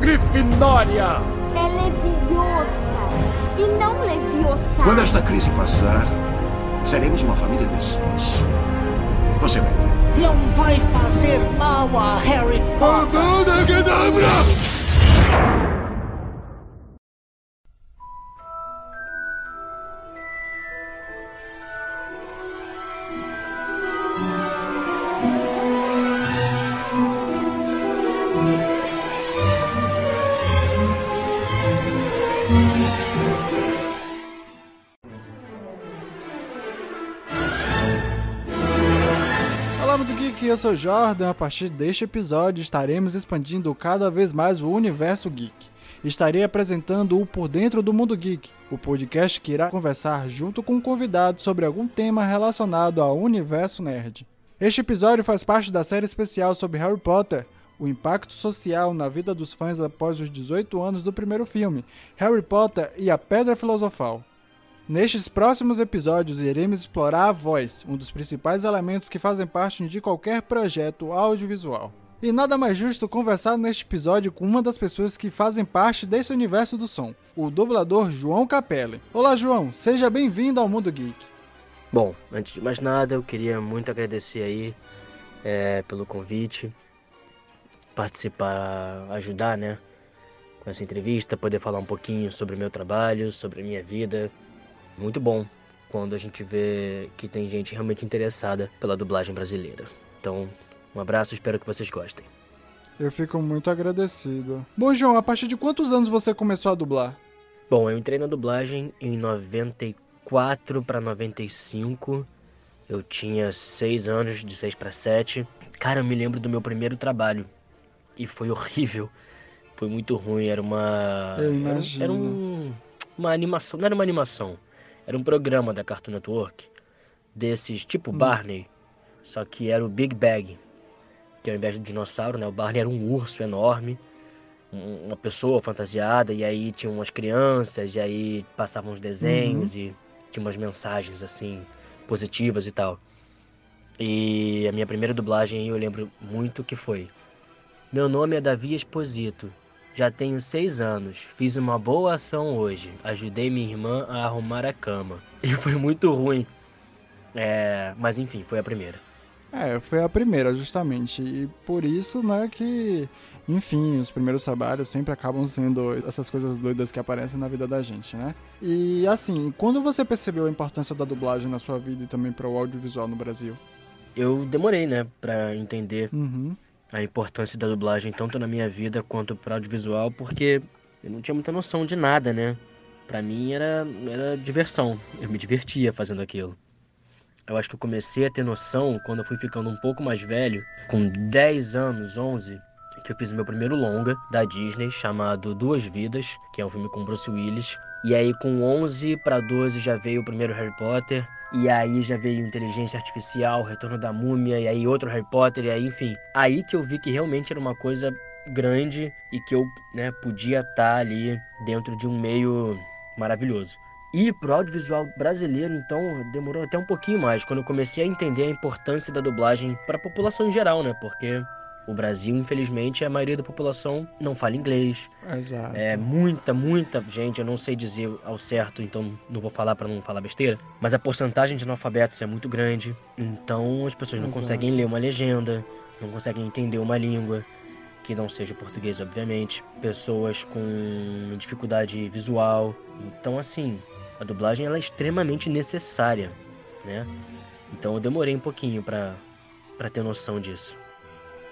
Grifinória! É Leviosa e não Leviosa. Quando esta crise passar, seremos uma família decente. Você vai ver. Não vai fazer mal a Harry Potter. Olá, Mundo Geek, eu sou Jordan. A partir deste episódio estaremos expandindo cada vez mais o universo geek. Estarei apresentando o Por Dentro do Mundo Geek, o podcast que irá conversar junto com um convidado sobre algum tema relacionado ao universo nerd. Este episódio faz parte da série especial sobre Harry Potter, o impacto social na vida dos fãs após os 18 anos do primeiro filme, Harry Potter e a Pedra Filosofal. Nestes próximos episódios, iremos explorar a voz, um dos principais elementos que fazem parte de qualquer projeto audiovisual. E nada mais justo conversar neste episódio com uma das pessoas que fazem parte desse universo do som, o dublador João Capelli. Olá, João, seja bem-vindo ao Mundo Geek. Bom, antes de mais nada, eu queria muito agradecer aí é, pelo convite, participar, ajudar, né, com essa entrevista, poder falar um pouquinho sobre o meu trabalho, sobre a minha vida. Muito bom quando a gente vê que tem gente realmente interessada pela dublagem brasileira. Então, um abraço, espero que vocês gostem. Eu fico muito agradecido. Bom, João, a partir de quantos anos você começou a dublar? Bom, eu entrei na dublagem em 94 para 95. Eu tinha 6 anos, de 6 para 7. Cara, eu me lembro do meu primeiro trabalho. E foi horrível. Foi muito ruim. Era uma. Eu era- imagino. Era, um, uma animação. Não era uma animação. Era um programa da Cartoon Network. Desses, tipo Hum. Barney. Só que era o Big Bag. Que ao invés do dinossauro, né? O Barney era um urso enorme um- uma pessoa fantasiada e aí tinha umas crianças e aí passavam os desenhos Uhum. e tinha umas mensagens assim positivas e tal. E a minha primeira dublagem eu lembro muito que foi Meu nome é Davi Exposito. Já tenho seis anos. Fiz uma boa ação hoje. Ajudei minha irmã a arrumar a cama. E foi muito ruim. É, mas enfim, foi a primeira. É, foi a primeira, justamente. E por isso, né, que, enfim, os primeiros trabalhos sempre acabam sendo essas coisas doidas que aparecem na vida da gente, né? E assim, quando você percebeu a importância da dublagem na sua vida e também para o audiovisual no Brasil? Eu demorei, né, pra entender Uhum. A importância da dublagem tanto na minha vida quanto para audiovisual, porque eu não tinha muita noção de nada, né? Pra mim era, era diversão, eu me divertia fazendo aquilo. Eu acho que eu comecei a ter noção quando eu fui ficando um pouco mais velho, com 10 anos, 11, que eu fiz o meu primeiro longa da Disney, chamado Duas Vidas, que é um filme com Bruce Willis. E aí com 11 para 12 já veio o primeiro Harry Potter, e aí já veio Inteligência Artificial, Retorno da Múmia, e aí outro Harry Potter, e aí, enfim. Aí que eu vi que realmente era uma coisa grande e que eu, né, podia estar ali dentro de um meio maravilhoso. E pro audiovisual brasileiro, então, demorou até um pouquinho mais, quando eu comecei a entender a importância da dublagem para a população em geral, né? Porque o Brasil, infelizmente, a maioria da população não fala inglês, Exato. é muita, muita gente, eu não sei dizer ao certo, então não vou falar para não falar besteira, mas a porcentagem de analfabetos é muito grande, então as pessoas não Exato. conseguem ler uma legenda, não conseguem entender uma língua que não seja o português, obviamente, pessoas com dificuldade visual. Então, assim, a dublagem ela é extremamente necessária, né? Então eu demorei um pouquinho para para ter noção disso.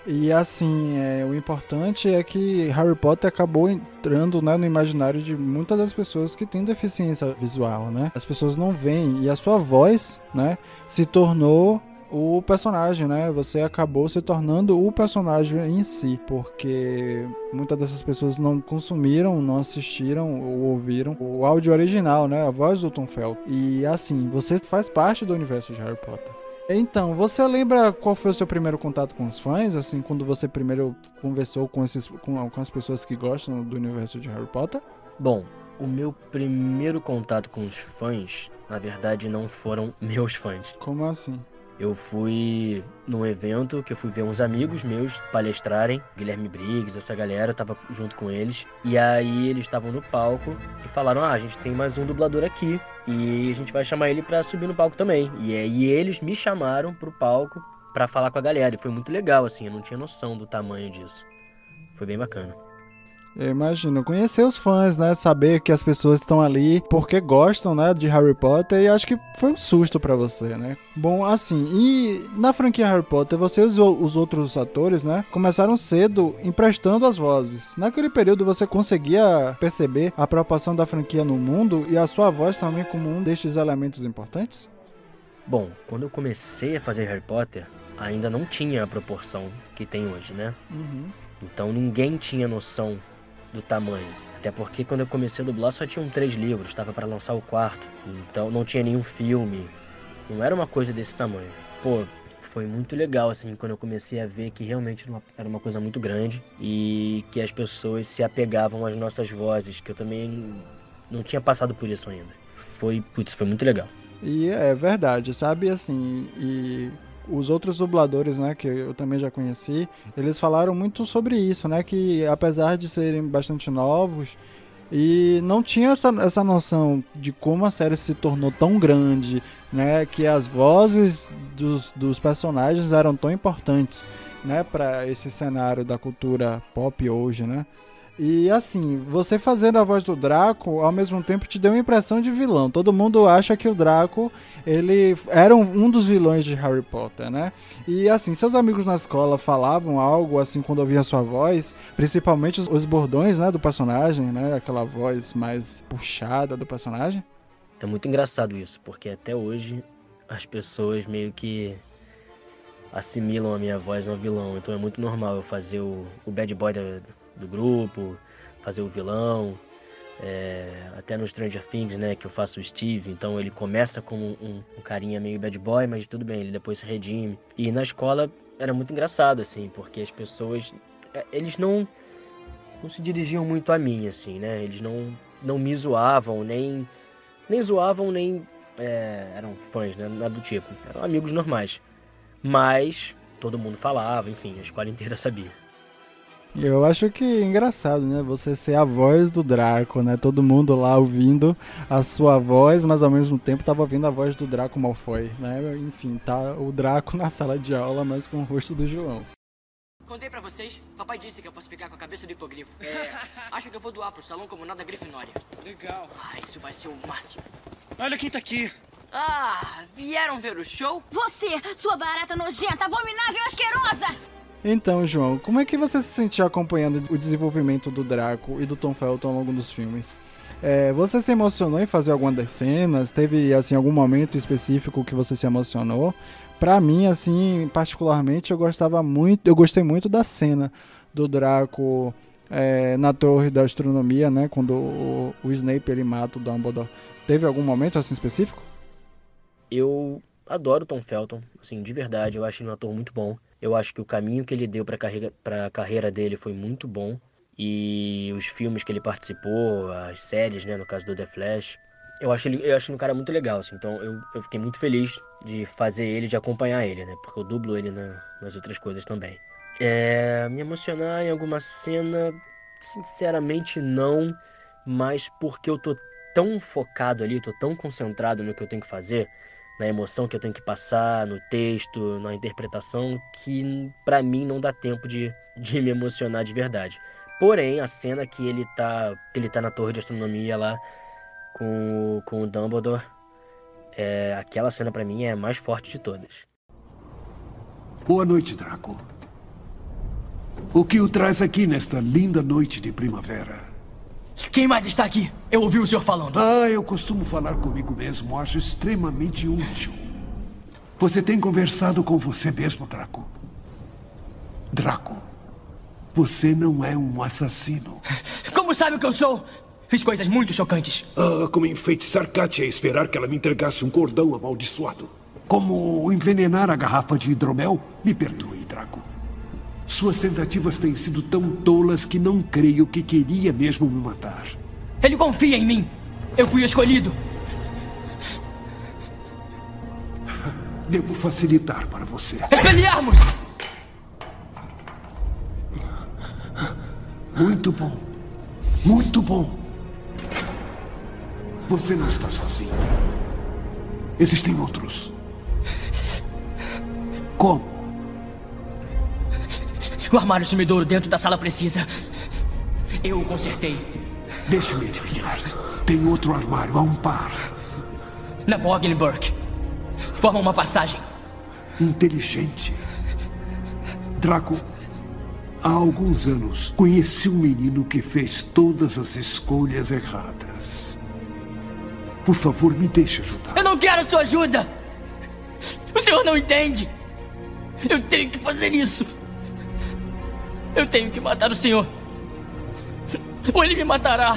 E assim, é, o importante é que Harry Potter acabou entrando né, no imaginário de muitas das pessoas que têm deficiência visual, né? As pessoas não veem e a sua voz, né, se tornou o personagem, né? Você acabou se tornando o personagem em si, porque muitas dessas pessoas não consumiram, não assistiram ou ouviram o áudio original, né? A voz do Tom Felton. E assim, você faz parte do universo de Harry Potter. Então, você lembra qual foi o seu primeiro contato com os fãs? Assim, quando você primeiro conversou com, esses, com, com as pessoas que gostam do universo de Harry Potter? Bom, o meu primeiro contato com os fãs, na verdade, não foram meus fãs. Como assim? Eu fui num evento que eu fui ver uns amigos meus palestrarem, Guilherme Briggs, essa galera, eu tava junto com eles. E aí eles estavam no palco e falaram: "Ah, a gente tem mais um dublador aqui e a gente vai chamar ele para subir no palco também". E aí eles me chamaram pro palco para falar com a galera. E foi muito legal assim, eu não tinha noção do tamanho disso. Foi bem bacana. Eu imagino, conhecer os fãs, né? Saber que as pessoas estão ali porque gostam, né, de Harry Potter e acho que foi um susto para você, né? Bom, assim, e na franquia Harry Potter, você e os outros atores, né, começaram cedo emprestando as vozes. Naquele período você conseguia perceber a preocupação da franquia no mundo e a sua voz também como um destes elementos importantes? Bom, quando eu comecei a fazer Harry Potter, ainda não tinha a proporção que tem hoje, né? Uhum. Então ninguém tinha noção do tamanho. Até porque quando eu comecei a dublar só tinham três livros, estava para lançar o quarto. Então não tinha nenhum filme. Não era uma coisa desse tamanho. Pô, foi muito legal assim quando eu comecei a ver que realmente era uma coisa muito grande e que as pessoas se apegavam às nossas vozes, que eu também não tinha passado por isso ainda. Foi, putz, foi muito legal. E é verdade, sabe assim, e os outros dubladores, né, que eu também já conheci, eles falaram muito sobre isso, né, que apesar de serem bastante novos e não tinha essa, essa noção de como a série se tornou tão grande, né, que as vozes dos, dos personagens eram tão importantes, né, para esse cenário da cultura pop hoje, né. E assim, você fazendo a voz do Draco, ao mesmo tempo te deu uma impressão de vilão. Todo mundo acha que o Draco, ele era um, um, dos vilões de Harry Potter, né? E assim, seus amigos na escola falavam algo assim quando ouviam a sua voz, principalmente os, os bordões, né, do personagem, né? Aquela voz mais puxada do personagem. É muito engraçado isso, porque até hoje as pessoas meio que assimilam a minha voz ao vilão. Então é muito normal eu fazer o, o bad boy da do grupo, fazer o vilão. É, até no Stranger Things, né, que eu faço o Steve, então ele começa como um, um, carinha meio bad boy, mas tudo bem, ele depois se redime. E na escola era muito engraçado, assim, porque as pessoas, é, eles não, não se dirigiam muito a mim, assim, né, eles não, não me zoavam, nem, nem zoavam, nem é, eram fãs, né, nada do tipo, eram amigos normais. Mas todo mundo falava, enfim, a escola inteira sabia. Eu acho que é engraçado, né? Você ser a voz do Draco, né? Todo mundo lá ouvindo a sua voz, mas ao mesmo tempo tava ouvindo a voz do Draco Malfoy, né? Enfim, tá o Draco na sala de aula, mas com o rosto do João. Contei pra vocês, papai disse que eu posso ficar com a cabeça do hipogrifo. É, acho que eu vou doar pro salão como nada Grifinória. Legal. Ah, isso vai ser o máximo. Olha quem tá aqui. Ah, vieram ver o show? Você, sua barata nojenta, abominável, asquerosa! Então, João, como é que você se sentiu acompanhando o desenvolvimento do Draco e do Tom Felton ao longo dos filmes? É, você se emocionou em fazer alguma das cenas? Teve assim algum momento específico que você se emocionou? Para mim, assim, particularmente, eu gostava muito, eu gostei muito da cena do Draco é, na Torre da Astronomia, né? Quando o, o Snape ele mata o Dumbledore. Teve algum momento assim específico? Eu adoro Tom Felton, assim, de verdade. Eu acho ele um ator muito bom. Eu acho que o caminho que ele deu para carreira, a carreira dele foi muito bom. E os filmes que ele participou, as séries, né, no caso do The Flash, eu acho ele, eu acho um cara muito legal, assim. Então eu, eu fiquei muito feliz de fazer ele, de acompanhar ele, né? Porque eu dublo ele na, nas outras coisas também. É, me emocionar em alguma cena, sinceramente não, mas porque eu tô tão focado ali, tô tão concentrado no que eu tenho que fazer, na emoção que eu tenho que passar, no texto, na interpretação, que para mim não dá tempo de, de me emocionar de verdade. Porém, a cena que ele tá, que ele tá na torre de astronomia lá com, com o Dumbledore, é, aquela cena para mim é a mais forte de todas. Boa noite, Draco. O que o traz aqui nesta linda noite de primavera? Quem mais está aqui? Eu ouvi o senhor falando. Ah, eu costumo falar comigo mesmo. Acho extremamente útil. Você tem conversado com você mesmo, Draco? Draco, você não é um assassino. Como sabe o que eu sou? Fiz coisas muito chocantes. Ah, como enfeitiçar Katia e esperar que ela me entregasse um cordão amaldiçoado. Como envenenar a garrafa de hidromel? Me perdoe, Draco. Suas tentativas têm sido tão tolas que não creio que queria mesmo me matar. Ele confia em mim. Eu fui escolhido. Devo facilitar para você. Expelliarmus! Muito bom. Muito bom. Você não está sozinho. Existem outros. Como? O armário sumidouro dentro da sala precisa. Eu o consertei. Deixe-me adivinhar. Tem outro armário a um par. Na Boggenburg. Forma uma passagem. Inteligente. Draco, há alguns anos conheci um menino que fez todas as escolhas erradas. Por favor, me deixe ajudar. Eu não quero sua ajuda! O senhor não entende! Eu tenho que fazer isso! Eu tenho que matar o senhor! Ou ele me matará!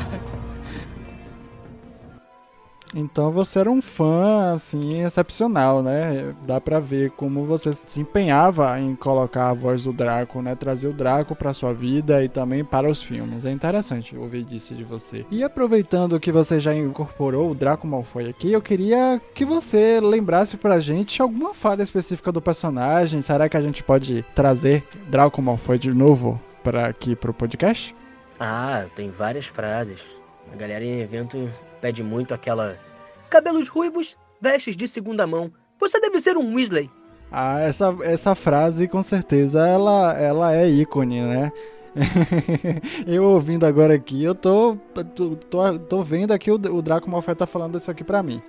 Então você era um fã, assim, excepcional, né? Dá pra ver como você se empenhava em colocar a voz do Draco, né? Trazer o Draco pra sua vida e também para os filmes. É interessante ouvir disso de você. E aproveitando que você já incorporou o Draco Malfoy aqui, eu queria que você lembrasse pra gente alguma falha específica do personagem. Será que a gente pode trazer Draco Malfoy de novo para aqui pro podcast? Ah, tem várias frases. A galera em evento pede muito aquela cabelos ruivos, vestes de segunda mão. Você deve ser um Weasley. Ah, essa, essa frase com certeza ela, ela é ícone, né? eu ouvindo agora aqui, eu tô, tô, tô, tô vendo aqui o, o Draco Malfoy tá falando isso aqui pra mim.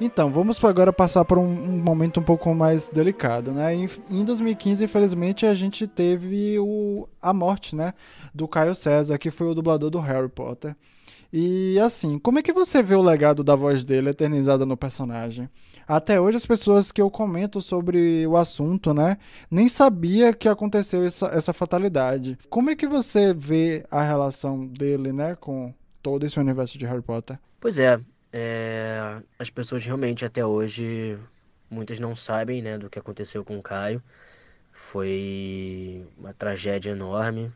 Então, vamos agora passar por um, um, momento um pouco mais delicado, né? Em, em 2015, infelizmente, a gente teve o, a morte, né? Do Caio César, que foi o dublador do Harry Potter. E assim, como é que você vê o legado da voz dele eternizada no personagem? Até hoje as pessoas que eu comento sobre o assunto, né, nem sabia que aconteceu essa, essa fatalidade. Como é que você vê a relação dele, né, com todo esse universo de Harry Potter? Pois é, é as pessoas realmente até hoje muitas não sabem, né, do que aconteceu com o Caio. Foi uma tragédia enorme.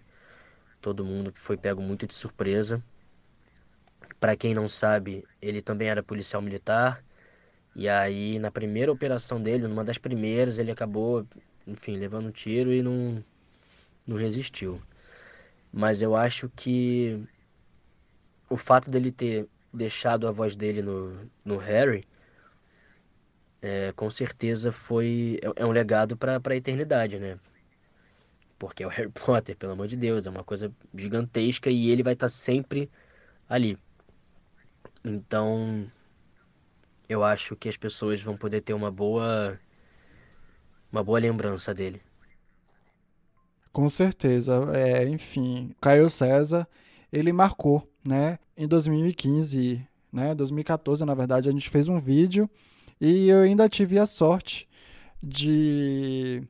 Todo mundo foi pego muito de surpresa. Para quem não sabe, ele também era policial militar. E aí, na primeira operação dele, numa das primeiras, ele acabou, enfim, levando um tiro e não, não resistiu. Mas eu acho que o fato dele ter deixado a voz dele no, no Harry, é, com certeza foi é, é um legado para a eternidade, né? Porque é o Harry Potter, pelo amor de Deus, é uma coisa gigantesca e ele vai estar tá sempre ali. Então, eu acho que as pessoas vão poder ter uma boa uma boa lembrança dele. Com certeza, é, enfim, Caio César, ele marcou, né? Em 2015, né, 2014, na verdade, a gente fez um vídeo e eu ainda tive a sorte de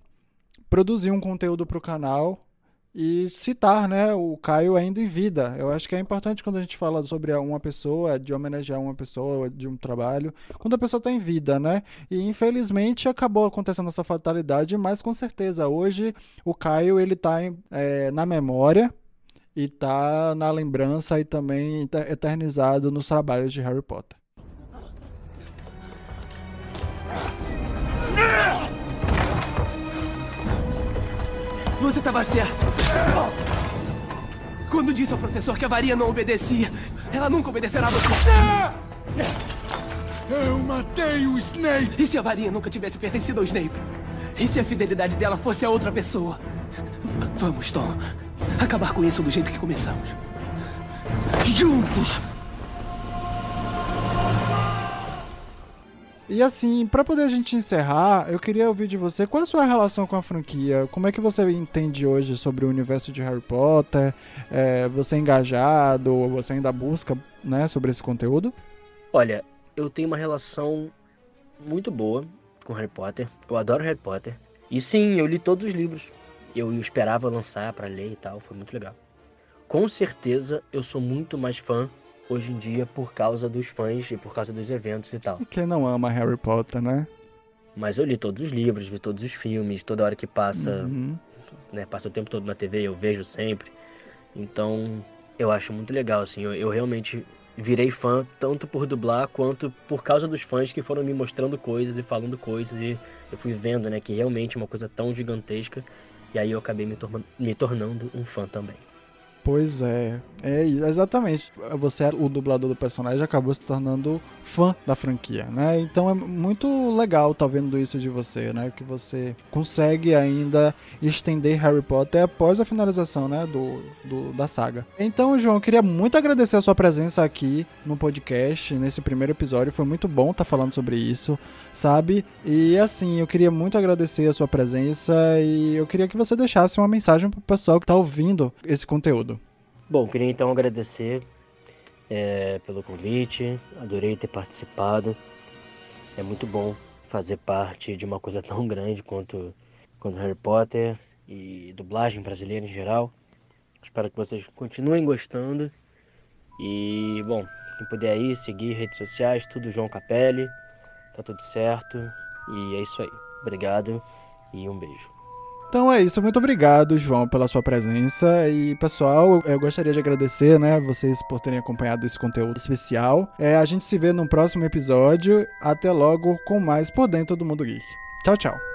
produzir um conteúdo para o canal e citar né, o Caio ainda em vida. Eu acho que é importante quando a gente fala sobre uma pessoa, de homenagear uma pessoa, de um trabalho, quando a pessoa está em vida, né? E infelizmente acabou acontecendo essa fatalidade, mas com certeza hoje o Caio ele está é, na memória e está na lembrança e também eternizado nos trabalhos de Harry Potter. Você estava certo. Quando disse ao professor que a varinha não obedecia, ela nunca obedecerá a você. Eu matei o Snape! E se a varinha nunca tivesse pertencido ao Snape? E se a fidelidade dela fosse a outra pessoa? Vamos, Tom. Acabar com isso do jeito que começamos. Juntos! E assim, para poder a gente encerrar, eu queria ouvir de você qual é a sua relação com a franquia. Como é que você entende hoje sobre o universo de Harry Potter? É, você é engajado? Você ainda busca né, sobre esse conteúdo? Olha, eu tenho uma relação muito boa com Harry Potter. Eu adoro Harry Potter. E sim, eu li todos os livros. Eu esperava lançar para ler e tal, foi muito legal. Com certeza eu sou muito mais fã hoje em dia por causa dos fãs e por causa dos eventos e tal. E quem não ama Harry Potter, né? Mas eu li todos os livros, vi todos os filmes, toda hora que passa, uhum. né, passa o tempo todo na TV, eu vejo sempre. Então, eu acho muito legal, assim, eu, eu realmente virei fã tanto por dublar quanto por causa dos fãs que foram me mostrando coisas e falando coisas e eu fui vendo, né, que realmente é uma coisa tão gigantesca e aí eu acabei me, tor me tornando um fã também. Pois é, é exatamente. Você, o dublador do personagem, acabou se tornando fã da franquia, né? Então é muito legal estar tá vendo isso de você, né? Que você consegue ainda estender Harry Potter após a finalização, né? Do, do da saga. Então, João, eu queria muito agradecer a sua presença aqui no podcast, nesse primeiro episódio. Foi muito bom estar tá falando sobre isso, sabe? E assim, eu queria muito agradecer a sua presença e eu queria que você deixasse uma mensagem pro pessoal que está ouvindo esse conteúdo. Bom, queria então agradecer é, pelo convite, adorei ter participado. É muito bom fazer parte de uma coisa tão grande quanto, quanto Harry Potter e dublagem brasileira em geral. Espero que vocês continuem gostando. E, bom, quem puder aí, seguir redes sociais, tudo João Capelli. Tá tudo certo. E é isso aí. Obrigado e um beijo. Então é isso, muito obrigado, João, pela sua presença. E, pessoal, eu gostaria de agradecer, né, vocês por terem acompanhado esse conteúdo especial. É, a gente se vê no próximo episódio. Até logo com mais Por Dentro do Mundo Geek. Tchau, tchau.